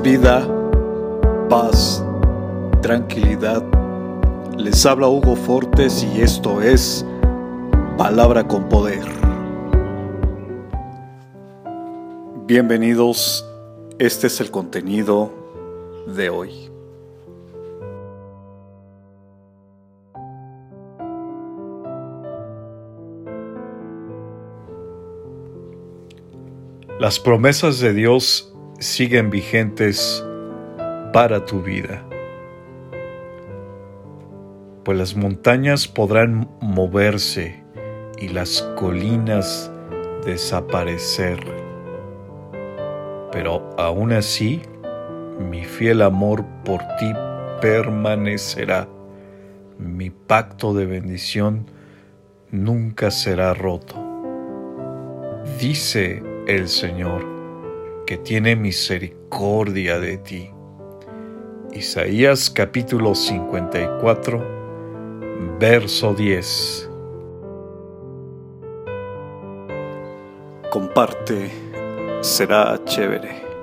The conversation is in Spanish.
vida, paz, tranquilidad. Les habla Hugo Fortes y esto es Palabra con Poder. Bienvenidos, este es el contenido de hoy. Las promesas de Dios siguen vigentes para tu vida. Pues las montañas podrán moverse y las colinas desaparecer. Pero aún así, mi fiel amor por ti permanecerá. Mi pacto de bendición nunca será roto. Dice el Señor, que tiene misericordia de ti. Isaías capítulo 54, verso 10. Comparte, será chévere.